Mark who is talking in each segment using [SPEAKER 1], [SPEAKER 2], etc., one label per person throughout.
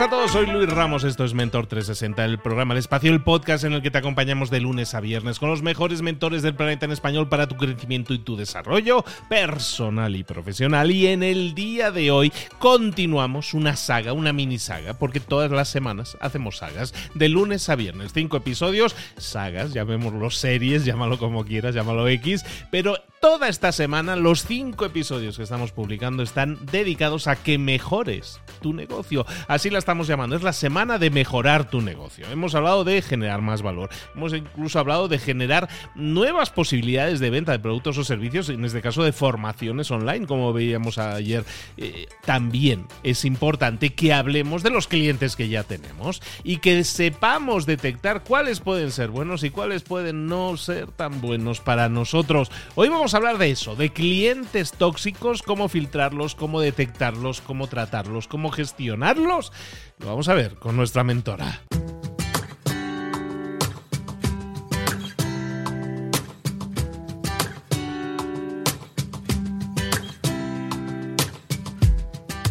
[SPEAKER 1] Buenas a todos, soy Luis Ramos, esto es Mentor 360, el programa El Espacio, el podcast en el que te acompañamos de lunes a viernes con los mejores mentores del planeta en español para tu crecimiento y tu desarrollo personal y profesional. Y en el día de hoy continuamos una saga, una mini saga, porque todas las semanas hacemos sagas, de lunes a viernes, cinco episodios, sagas, llamémoslo series, llámalo como quieras, llámalo X, pero toda esta semana los cinco episodios que estamos publicando están dedicados a que mejores tu negocio Así la estamos llamando. Es la semana de mejorar tu negocio. Hemos hablado de generar más valor. Hemos incluso hablado de generar nuevas posibilidades de venta de productos o servicios, en este caso de formaciones online, como veíamos ayer. Eh, también es importante que hablemos de los clientes que ya tenemos y que sepamos detectar cuáles pueden ser buenos y cuáles pueden no ser tan buenos para nosotros. Hoy vamos a hablar de eso, de clientes tóxicos, cómo filtrarlos, cómo detectarlos, cómo tratarlos, cómo gestionarlos lo vamos a ver con nuestra mentora.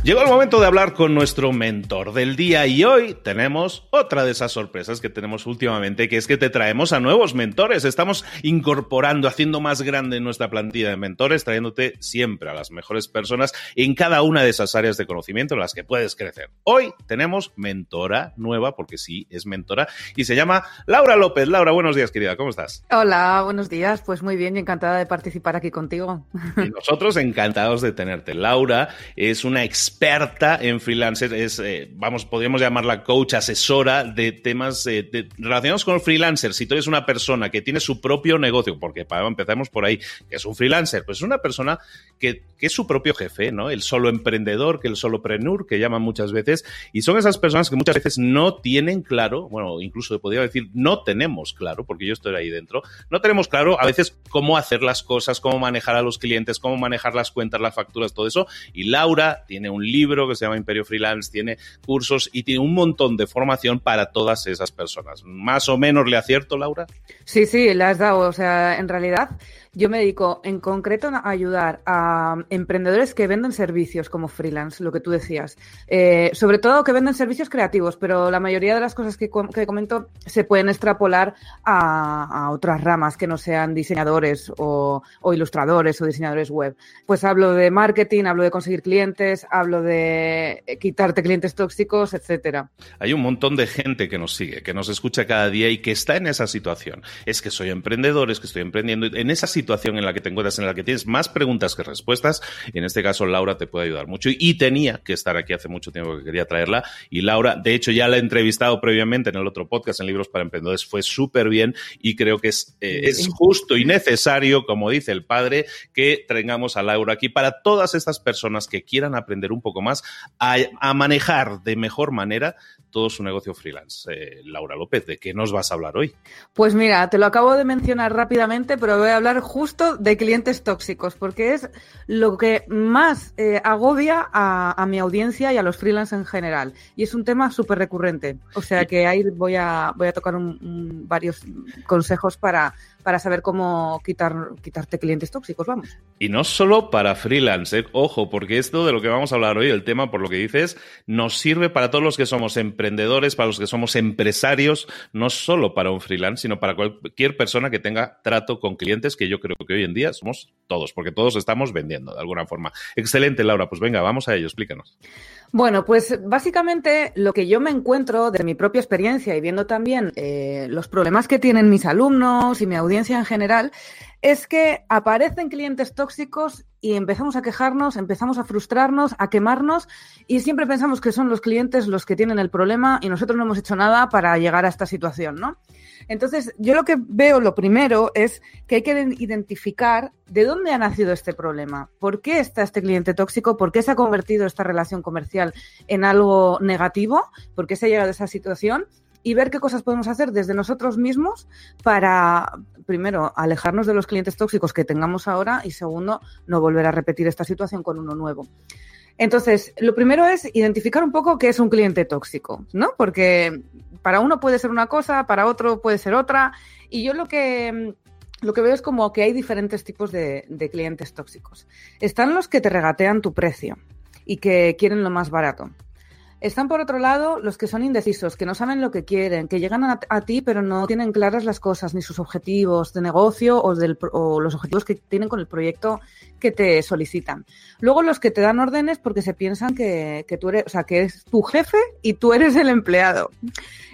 [SPEAKER 1] Llegó el momento de hablar con nuestro mentor del día y hoy tenemos otra de esas sorpresas que tenemos últimamente, que es que te traemos a nuevos mentores. Estamos incorporando, haciendo más grande nuestra plantilla de mentores, trayéndote siempre a las mejores personas en cada una de esas áreas de conocimiento en las que puedes crecer. Hoy tenemos mentora nueva, porque sí, es mentora, y se llama Laura López. Laura, buenos días, querida, ¿cómo estás?
[SPEAKER 2] Hola, buenos días. Pues muy bien y encantada de participar aquí contigo.
[SPEAKER 1] Y nosotros encantados de tenerte. Laura es una experta experta en freelancer, es, eh, vamos, podríamos llamarla coach, asesora de temas eh, relacionados con freelancers. Si tú eres una persona que tiene su propio negocio, porque para, empezamos por ahí, que es un freelancer, pues es una persona que, que, es su propio jefe, ¿no? El solo emprendedor, que el solo prenur, que llaman muchas veces, y son esas personas que muchas veces no tienen claro, bueno, incluso podría decir, no tenemos claro, porque yo estoy ahí dentro, no tenemos claro a veces cómo hacer las cosas, cómo manejar a los clientes, cómo manejar las cuentas, las facturas, todo eso, y Laura tiene un libro que se llama Imperio Freelance, tiene cursos y tiene un montón de formación para todas esas personas. ¿Más o menos le acierto, Laura?
[SPEAKER 2] Sí, sí, le has dado. O sea, en realidad yo me dedico en concreto a ayudar a emprendedores que venden servicios como freelance, lo que tú decías. Eh, sobre todo que venden servicios creativos, pero la mayoría de las cosas que, comento se pueden extrapolar a, otras ramas que no sean diseñadores o, ilustradores o diseñadores web. Pues hablo de marketing, hablo de conseguir clientes, hablo de quitarte clientes tóxicos, etcétera.
[SPEAKER 1] Hay un montón de gente que nos sigue, que nos escucha cada día y que está en esa situación. Es que soy emprendedor, es que estoy emprendiendo. En esa situación situación en la que te encuentras, en la que tienes más preguntas que respuestas, en este caso Laura te puede ayudar mucho. Y tenía que estar aquí hace mucho tiempo que quería traerla. Y Laura, de hecho, ya la he entrevistado previamente en el otro podcast, en Libros para Emprendedores, fue súper bien y creo que es, eh, es justo y necesario, como dice el padre, que tengamos a Laura aquí para todas estas personas que quieran aprender un poco más a, a manejar de mejor manera todo su negocio freelance. Eh, Laura López, ¿de qué nos vas a hablar hoy?
[SPEAKER 2] Pues mira, te lo acabo de mencionar rápidamente, pero voy a hablar justo de clientes tóxicos, porque es lo que más eh, agobia a, mi audiencia y a los freelance en general. Y es un tema súper recurrente. O sea que ahí voy a, voy a tocar varios consejos para, para saber cómo quitar, quitarte clientes tóxicos, vamos.
[SPEAKER 1] Y no solo para freelance, ¿eh? ojo, porque esto de lo que vamos a hablar hoy, el tema, por lo que dices, nos sirve para todos los que somos emprendedores, para los que somos empresarios, no solo para un freelance, sino para cualquier persona que tenga trato con clientes, que yo creo que hoy en día somos todos, porque todos estamos vendiendo de alguna forma. Excelente, Laura, pues venga, vamos a ello, explícanos.
[SPEAKER 2] Bueno, pues básicamente lo que yo me encuentro de mi propia experiencia y viendo también eh, los problemas que tienen mis alumnos y mi audiencia en general, es que aparecen clientes tóxicos y empezamos a quejarnos, empezamos a frustrarnos, a quemarnos y siempre pensamos que son los clientes los que tienen el problema y nosotros no hemos hecho nada para llegar a esta situación, ¿no? Entonces, yo lo que veo, lo primero, es que hay que identificar de dónde ha nacido este problema, por qué está este cliente tóxico, por qué se ha convertido esta relación comercial en algo negativo, por qué se ha llegado a esa situación y ver qué cosas podemos hacer desde nosotros mismos para, primero, alejarnos de los clientes tóxicos que tengamos ahora y segundo, no volver a repetir esta situación con uno nuevo. Entonces, lo primero es identificar un poco qué es un cliente tóxico, ¿no? Porque para uno puede ser una cosa, para otro puede ser otra. Y yo lo que, lo que veo es como que hay diferentes tipos de, de clientes tóxicos. Están los que te regatean tu precio y que quieren lo más barato. Están por otro lado los que son indecisos, que no saben lo que quieren, que llegan a, ti pero no tienen claras las cosas, ni sus objetivos de negocio o, del, o, los objetivos que tienen con el proyecto que te solicitan. Luego los que te dan órdenes porque se piensan que, que tú eres, o sea, que es tu jefe y tú eres el empleado.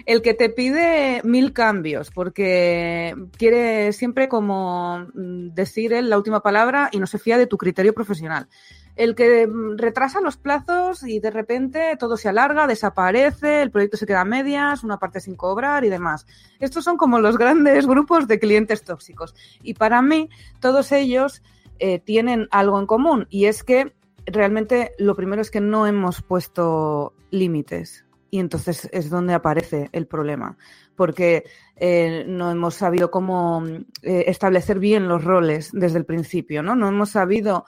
[SPEAKER 2] El que te pide mil cambios porque quiere siempre como mm, decir él la última palabra y no se fía de tu criterio profesional el que mm, retrasa los plazos y de repente todo se alarga, desaparece, el proyecto se queda a medias, una parte sin cobrar y demás. Estos son como los grandes grupos de clientes tóxicos. Y para mí, todos ellos eh, tienen algo en común y es que realmente lo primero es que no hemos puesto límites. Y entonces es donde aparece el problema, porque eh, no hemos sabido cómo eh, establecer bien los roles desde el principio, ¿no? No hemos sabido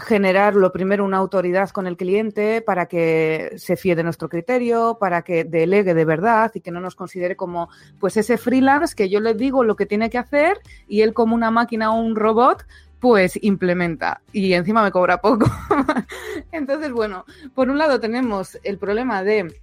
[SPEAKER 2] generar lo primero una autoridad con el cliente para que se fíe de nuestro criterio, para que delegue de verdad y que no nos considere como pues ese freelance que yo le digo lo que tiene que hacer y él como una máquina o un robot pues implementa y encima me cobra poco. Entonces, bueno, por un lado tenemos el problema de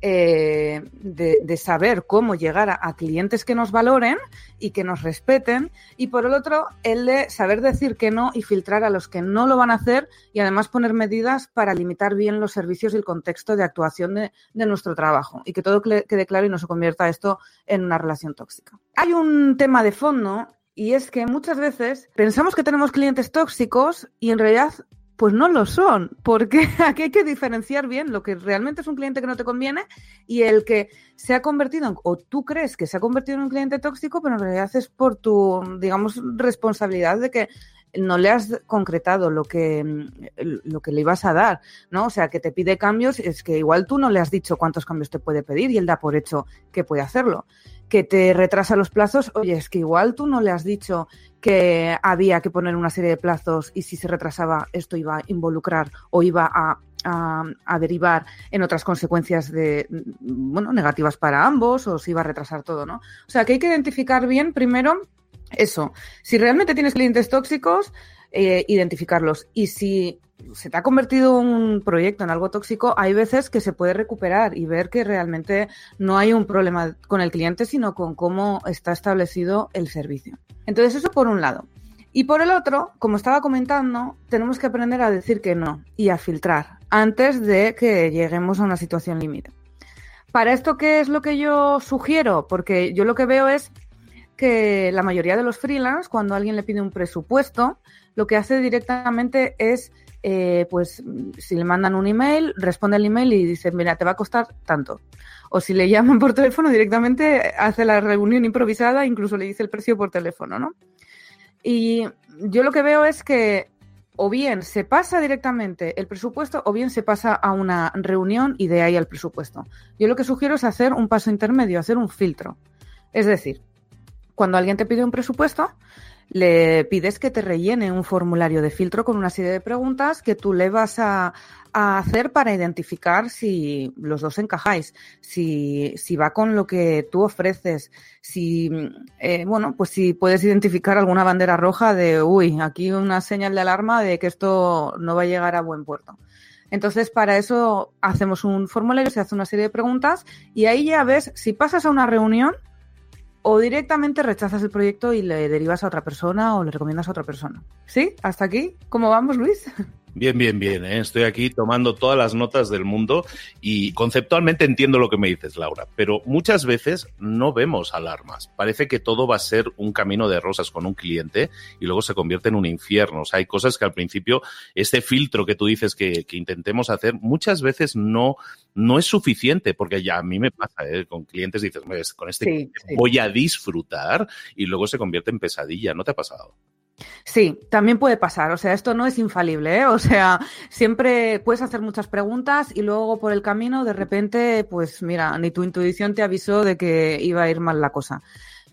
[SPEAKER 2] eh, de, saber cómo llegar a, clientes que nos valoren y que nos respeten. Y por el otro, el de saber decir que no y filtrar a los que no lo van a hacer y además poner medidas para limitar bien los servicios y el contexto de actuación de, de nuestro trabajo y que todo quede claro y no se convierta esto en una relación tóxica. Hay un tema de fondo y es que muchas veces pensamos que tenemos clientes tóxicos y en realidad pues no lo son, porque aquí hay que diferenciar bien lo que realmente es un cliente que no te conviene y el que se ha convertido, en, o tú crees que se ha convertido en un cliente tóxico, pero en realidad es por tu, digamos, responsabilidad de que no le has concretado lo que, lo que le ibas a dar, ¿no? O sea, que te pide cambios, es que igual tú no le has dicho cuántos cambios te puede pedir y él da por hecho que puede hacerlo que te retrasa los plazos, oye, es que igual tú no le has dicho que había que poner una serie de plazos y si se retrasaba esto iba a involucrar o iba a, derivar en otras consecuencias de, bueno, negativas para ambos o si iba a retrasar todo, ¿no? O sea, que hay que identificar bien primero eso. Si realmente tienes clientes tóxicos, eh, identificarlos. Y si se te ha convertido un proyecto en algo tóxico, hay veces que se puede recuperar y ver que realmente no hay un problema con el cliente, sino con cómo está establecido el servicio. Entonces, eso por un lado. Y por el otro, como estaba comentando, tenemos que aprender a decir que no y a filtrar antes de que lleguemos a una situación límite. Para esto, ¿qué es lo que yo sugiero? Porque yo lo que veo es que la mayoría de los freelance, cuando alguien le pide un presupuesto, lo que hace directamente es, eh, pues, si le mandan un email, responde al email y dice, mira, te va a costar tanto. O si le llaman por teléfono, directamente hace la reunión improvisada, incluso le dice el precio por teléfono, ¿no? Y yo lo que veo es que o bien se pasa directamente el presupuesto o bien se pasa a una reunión y de ahí al presupuesto. Yo lo que sugiero es hacer un paso intermedio, hacer un filtro. Es decir, cuando alguien te pide un presupuesto, le pides que te rellene un formulario de filtro con una serie de preguntas que tú le vas a, hacer para identificar si los dos encajáis, si, va con lo que tú ofreces, si, eh, bueno, pues si puedes identificar alguna bandera roja de, uy, aquí una señal de alarma de que esto no va a llegar a buen puerto. Entonces, para eso hacemos un formulario, se hace una serie de preguntas y ahí ya ves si pasas a una reunión o directamente rechazas el proyecto y le derivas a otra persona o le recomiendas a otra persona. ¿Sí? ¿Hasta aquí? ¿Cómo vamos, Luis?
[SPEAKER 3] Bien, bien, bien. ¿eh? Estoy aquí tomando todas las notas del mundo y conceptualmente entiendo lo que me dices, Laura, pero muchas veces no vemos alarmas. Parece que todo va a ser un camino de rosas con un cliente y luego se convierte en un infierno. O sea, hay cosas que al principio, este filtro que tú dices que, intentemos hacer, muchas veces no, no es suficiente, porque ya a mí me pasa, ¿eh? con clientes dices, con este voy a disfrutar y luego se convierte en pesadilla. ¿No te ha pasado?
[SPEAKER 2] Sí, también puede pasar. O sea, esto no es infalible, ¿eh? O sea, siempre puedes hacer muchas preguntas y luego por el camino, de repente, pues mira, ni tu intuición te avisó de que iba a ir mal la cosa.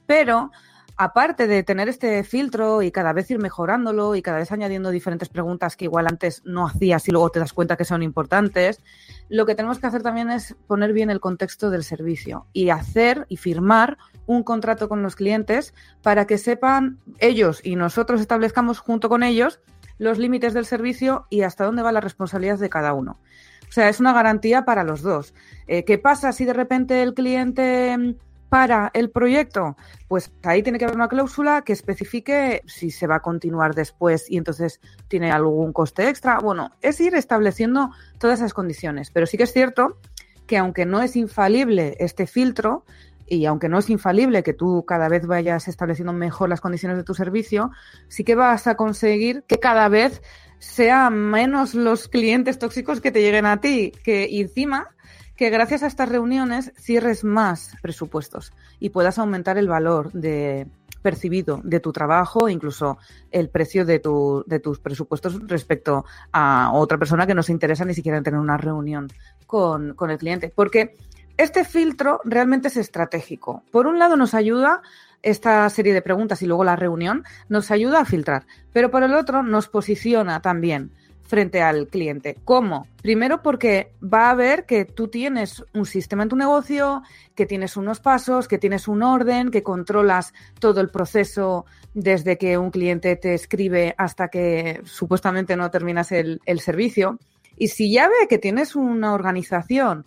[SPEAKER 2] Pero aparte de tener este filtro y cada vez ir mejorándolo y cada vez añadiendo diferentes preguntas que igual antes no hacías y luego te das cuenta que son importantes, lo que tenemos que hacer también es poner bien el contexto del servicio y hacer y firmar un contrato con los clientes para que sepan ellos y nosotros establezcamos junto con ellos los límites del servicio y hasta dónde va la responsabilidad de cada uno. O sea, es una garantía para los dos. Eh, ¿Qué pasa si de repente el cliente para el proyecto? Pues ahí tiene que haber una cláusula que especifique si se va a continuar después y entonces tiene algún coste extra. Bueno, es ir estableciendo todas esas condiciones, pero sí que es cierto que aunque no es infalible este filtro, y aunque no es infalible que tú cada vez vayas estableciendo mejor las condiciones de tu servicio, sí que vas a conseguir que cada vez sean menos los clientes tóxicos que te lleguen a ti, que encima que gracias a estas reuniones cierres más presupuestos y puedas aumentar el valor de percibido de tu trabajo, incluso el precio de, tu, de tus presupuestos respecto a otra persona que no se interesa ni siquiera en tener una reunión con, con el cliente. Porque este filtro realmente es estratégico. Por un lado nos ayuda esta serie de preguntas y luego la reunión, nos ayuda a filtrar, pero por el otro nos posiciona también frente al cliente. ¿Cómo? Primero porque va a ver que tú tienes un sistema en tu negocio, que tienes unos pasos, que tienes un orden, que controlas todo el proceso desde que un cliente te escribe hasta que supuestamente no terminas el, servicio. Y si ya ve que tienes una organización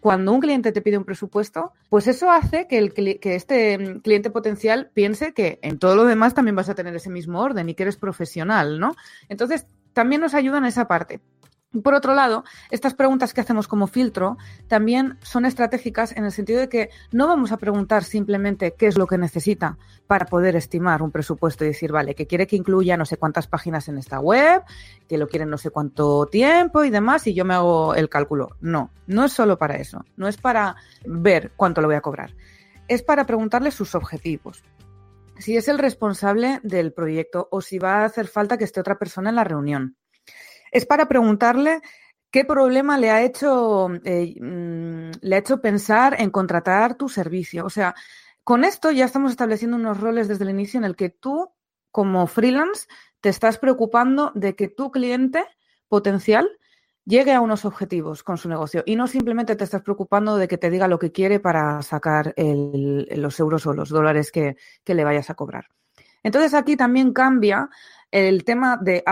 [SPEAKER 2] cuando un cliente te pide un presupuesto, pues eso hace que, el, que este cliente potencial piense que en todo lo demás también vas a tener ese mismo orden y que eres profesional, ¿no? Entonces, también nos ayudan en esa parte. Por otro lado, estas preguntas que hacemos como filtro también son estratégicas en el sentido de que no vamos a preguntar simplemente qué es lo que necesita para poder estimar un presupuesto y decir, vale, que quiere que incluya no sé cuántas páginas en esta web, que lo quiere no sé cuánto tiempo y demás, y yo me hago el cálculo. No, no es solo para eso, no es para ver cuánto lo voy a cobrar, es para preguntarle sus objetivos si es el responsable del proyecto o si va a hacer falta que esté otra persona en la reunión. Es para preguntarle qué problema le ha hecho, eh, mm, le ha hecho pensar en contratar tu servicio. O sea, con esto ya estamos estableciendo unos roles desde el inicio en el que tú, como freelance, te estás preocupando de que tu cliente potencial llegue a unos objetivos con su negocio y no simplemente te estás preocupando de que te diga lo que quiere para sacar los euros o los dólares que, le vayas a cobrar. Entonces aquí también cambia el tema de,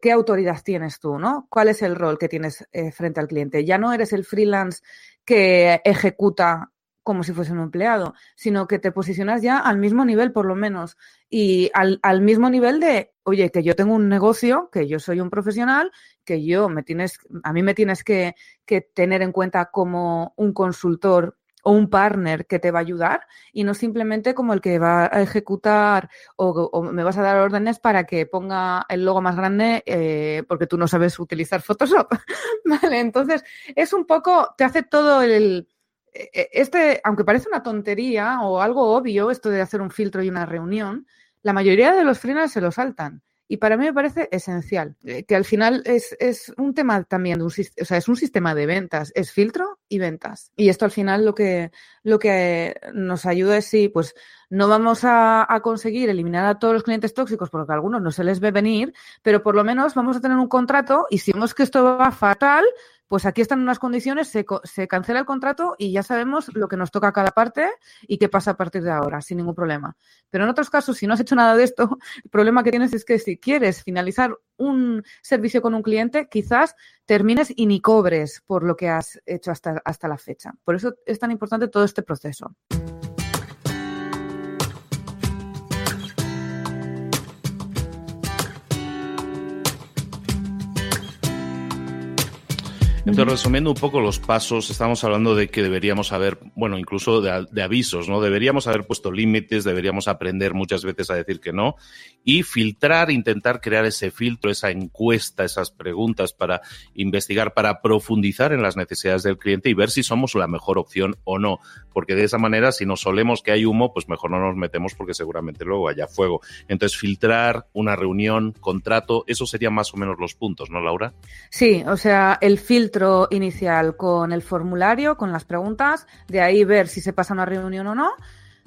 [SPEAKER 2] qué autoridad tienes tú, ¿no? ¿Cuál es el rol que tienes eh, frente al cliente? Ya no eres el freelance que ejecuta como si fuese un empleado, sino que te posicionas ya al mismo nivel, por lo menos, y al, al, mismo nivel de, oye, que yo tengo un negocio, que yo soy un profesional, que yo me tienes, a mí me tienes que, tener en cuenta como un consultor o un partner que te va a ayudar y no simplemente como el que va a ejecutar o, me vas a dar órdenes para que ponga el logo más grande eh, porque tú no sabes utilizar Photoshop. vale, entonces es un poco, te hace todo el... E, e, este, aunque parece una tontería o algo obvio, esto de hacer un filtro y una reunión, la mayoría de los freelancers se lo saltan. Y para mí me parece esencial, eh, que al final es, es un tema también, de un, o sea, es un sistema de ventas, es filtro y ventas. Y esto al final lo que, lo que nos ayuda es si, pues, no vamos a, conseguir eliminar a todos los clientes tóxicos porque a algunos no se les ve venir, pero por lo menos vamos a tener un contrato y si vemos que esto va fatal, pues aquí están unas condiciones, se, se, cancela el contrato y ya sabemos lo que nos toca a cada parte y qué pasa a partir de ahora, sin ningún problema. Pero en otros casos, si no has hecho nada de esto, el problema que tienes es que si quieres finalizar un servicio con un cliente, quizás termines y ni cobres por lo que has hecho hasta, hasta la fecha. Por eso es tan importante todo este proceso.
[SPEAKER 1] Entonces, resumiendo un poco los pasos, estamos hablando de que deberíamos haber, bueno, incluso de, avisos, ¿no? Deberíamos haber puesto límites, deberíamos aprender muchas veces a decir que no y filtrar, intentar crear ese filtro, esa encuesta, esas preguntas para investigar, para profundizar en las necesidades del cliente y ver si somos la mejor opción o no. Porque de esa manera, si nos solemos que hay humo, pues mejor no nos metemos porque seguramente luego haya fuego. Entonces, filtrar una reunión, contrato, eso serían más o menos los puntos, ¿no, Laura?
[SPEAKER 2] Sí, o sea, el filtro inicial con el formulario, con las preguntas, de ahí ver si se pasa una reunión o no.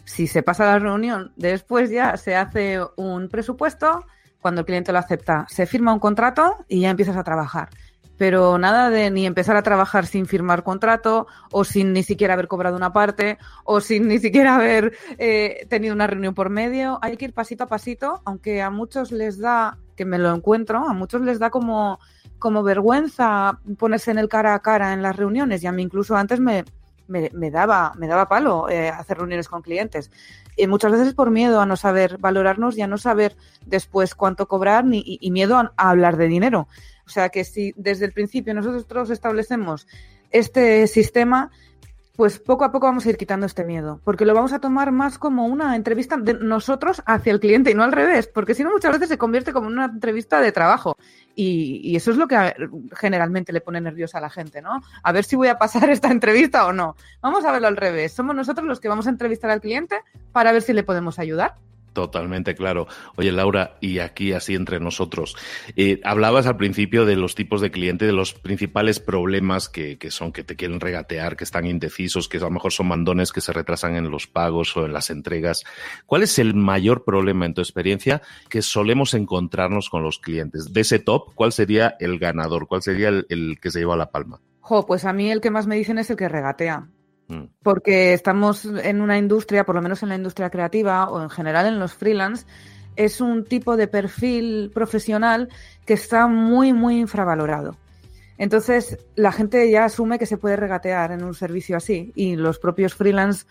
[SPEAKER 2] Si se pasa la reunión, después ya se hace un presupuesto, cuando el cliente lo acepta, se firma un contrato y ya empiezas a trabajar. Pero nada de ni empezar a trabajar sin firmar contrato o sin ni siquiera haber cobrado una parte o sin ni siquiera haber eh, tenido una reunión por medio. Hay que ir pasito a pasito, aunque a muchos les da, que me lo encuentro, a muchos les da como como vergüenza ponerse en el cara a cara en las reuniones y a mí incluso antes me, me, daba, me daba palo eh, hacer reuniones con clientes. Y muchas veces por miedo a no saber valorarnos y a no saber después cuánto cobrar ni, y, miedo a, hablar de dinero. O sea que si desde el principio nosotros establecemos este sistema, pues poco a poco vamos a ir quitando este miedo, porque lo vamos a tomar más como una entrevista de nosotros hacia el cliente y no al revés, porque si no muchas veces se convierte como una entrevista de trabajo y, eso es lo que generalmente le pone nerviosa a la gente, ¿no? A ver si voy a pasar esta entrevista o no. Vamos a verlo al revés, somos nosotros los que vamos a entrevistar al cliente para ver si le podemos ayudar.
[SPEAKER 1] Totalmente claro. Oye, Laura, y aquí así entre nosotros, eh, hablabas al principio de los tipos de cliente, de los principales problemas que, son que te quieren regatear, que están indecisos, que a lo mejor son mandones que se retrasan en los pagos o en las entregas. ¿Cuál es el mayor problema en tu experiencia que solemos encontrarnos con los clientes? De ese top, ¿cuál sería el ganador? ¿Cuál sería el, el que se lleva la palma?
[SPEAKER 2] Jo, pues a mí el que más me dicen es el que regatea. Mm. Porque estamos en una industria, por lo menos en la industria creativa o en general en los freelance, es un tipo de perfil profesional que está muy, muy infravalorado. Entonces, la gente ya asume que se puede regatear en un servicio así y los propios freelance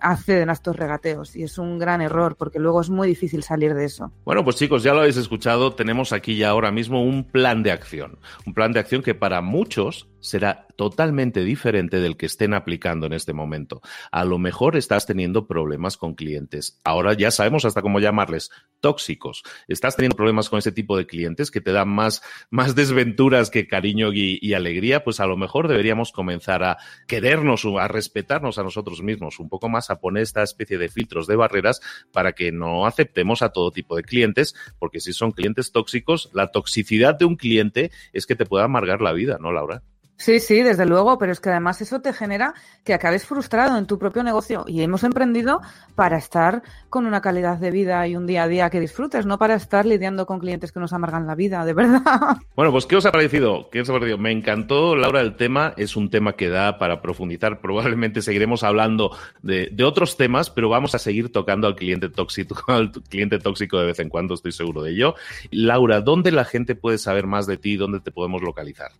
[SPEAKER 2] acceden a estos regateos y es un gran error porque luego es muy difícil salir de eso.
[SPEAKER 1] Bueno, pues chicos, ya lo habéis escuchado, tenemos aquí ya ahora mismo un plan de acción, un plan de acción que para muchos será totalmente diferente del que estén aplicando en este momento. A lo mejor estás teniendo problemas con clientes. Ahora ya sabemos hasta cómo llamarles tóxicos. Estás teniendo problemas con ese tipo de clientes que te dan más, más desventuras que cariño y, alegría. Pues a lo mejor deberíamos comenzar a querernos, a respetarnos a nosotros mismos un poco más, a poner esta especie de filtros de barreras para que no aceptemos a todo tipo de clientes, porque si son clientes tóxicos, la toxicidad de un cliente es que te puede amargar la vida, ¿no, Laura?
[SPEAKER 2] Sí, sí, desde luego, pero es que además eso te genera que acabes frustrado en tu propio negocio y hemos emprendido para estar con una calidad de vida y un día a día que disfrutes, no para estar lidiando con clientes que nos amargan la vida, de verdad.
[SPEAKER 1] Bueno, pues ¿qué os ha parecido? ¿Qué os ha parecido? Me encantó, Laura, el tema, es un tema que da para profundizar, probablemente seguiremos hablando de, otros temas, pero vamos a seguir tocando al cliente tóxico, al cliente tóxico de vez en cuando, estoy seguro de ello. Laura, ¿dónde la gente puede saber más de ti? ¿Dónde te podemos localizar?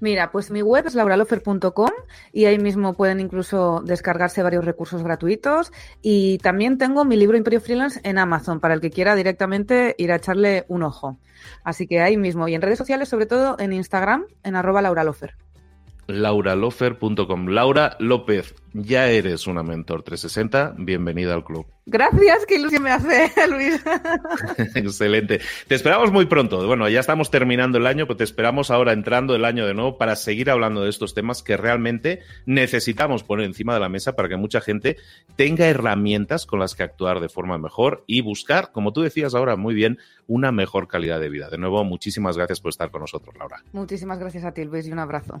[SPEAKER 2] Mira, pues mi web es lauralofer.com y ahí mismo pueden incluso descargarse varios recursos gratuitos y también tengo mi libro Imperio Freelance en Amazon para el que quiera directamente ir a echarle un ojo. Así que ahí mismo y en redes sociales, sobre todo en Instagram, en arroba lauralofer
[SPEAKER 1] lauralofer.com. Laura López,
[SPEAKER 3] ya eres una Mentor 360. Bienvenida al club.
[SPEAKER 2] Gracias, qué ilusión me hace, Luis.
[SPEAKER 3] Excelente. Te esperamos muy pronto. Bueno, ya estamos terminando el año, pero te esperamos ahora entrando el año de nuevo para seguir hablando de estos temas que realmente necesitamos poner encima de la mesa para que mucha gente tenga herramientas con las que actuar de forma mejor y buscar, como tú decías ahora muy bien, una mejor calidad de vida. De nuevo, muchísimas gracias por estar con nosotros, Laura.
[SPEAKER 2] Muchísimas gracias a ti, Luis, y un abrazo.